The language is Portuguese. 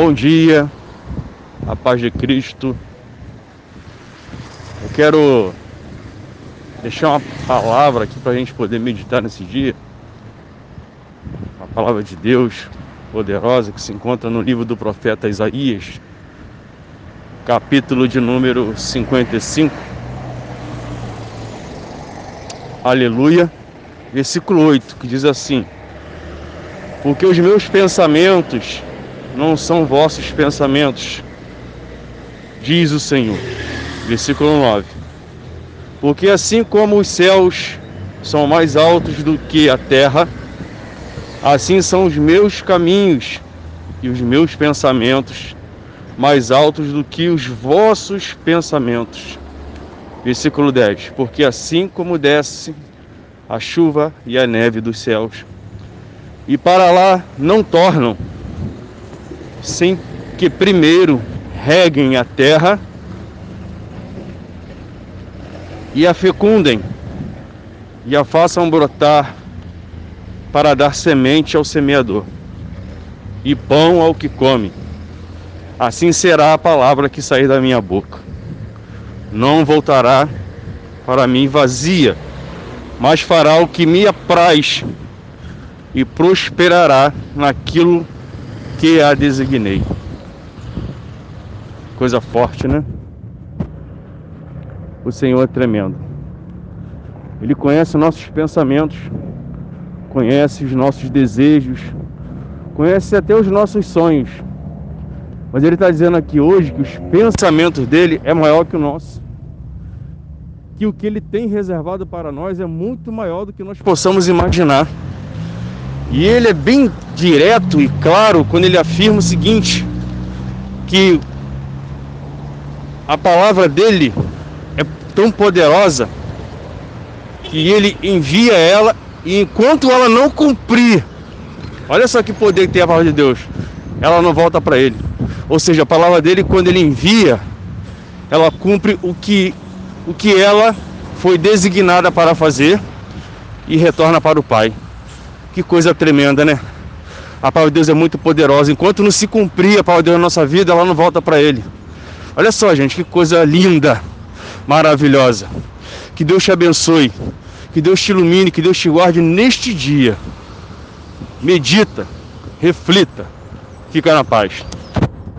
Bom dia, a paz de Cristo. Eu quero deixar uma palavra aqui para a gente poder meditar nesse dia. Uma palavra de Deus poderosa que se encontra no livro do profeta Isaías, capítulo de número 55. Aleluia. Versículo 8, que diz assim: Porque os meus pensamentos não são vossos pensamentos, diz o Senhor. Versículo 9. Porque assim como os céus são mais altos do que a terra, assim são os meus caminhos e os meus pensamentos mais altos do que os vossos pensamentos. Versículo 10: Porque assim como desce a chuva e a neve dos céus, e para lá não tornam, sem que primeiro reguem a terra e a fecundem e a façam brotar para dar semente ao semeador e pão ao que come. Assim será a palavra que sair da minha boca. Não voltará para mim vazia, mas fará o que me apraz e prosperará naquilo que a designei. Coisa forte, né? O Senhor é tremendo. Ele conhece nossos pensamentos, conhece os nossos desejos, conhece até os nossos sonhos. Mas ele está dizendo aqui hoje que os pensamentos dele é maior que o nosso. Que o que ele tem reservado para nós é muito maior do que nós possamos imaginar. E ele é bem direto e claro quando ele afirma o seguinte: que a palavra dele é tão poderosa que ele envia ela e enquanto ela não cumprir, olha só que poder que tem a palavra de Deus, ela não volta para ele. Ou seja, a palavra dele, quando ele envia, ela cumpre o que, o que ela foi designada para fazer e retorna para o Pai. Que coisa tremenda, né? A palavra de Deus é muito poderosa. Enquanto não se cumprir a palavra de Deus na nossa vida, ela não volta para Ele. Olha só, gente, que coisa linda, maravilhosa. Que Deus te abençoe, que Deus te ilumine, que Deus te guarde neste dia. Medita, reflita, fica na paz.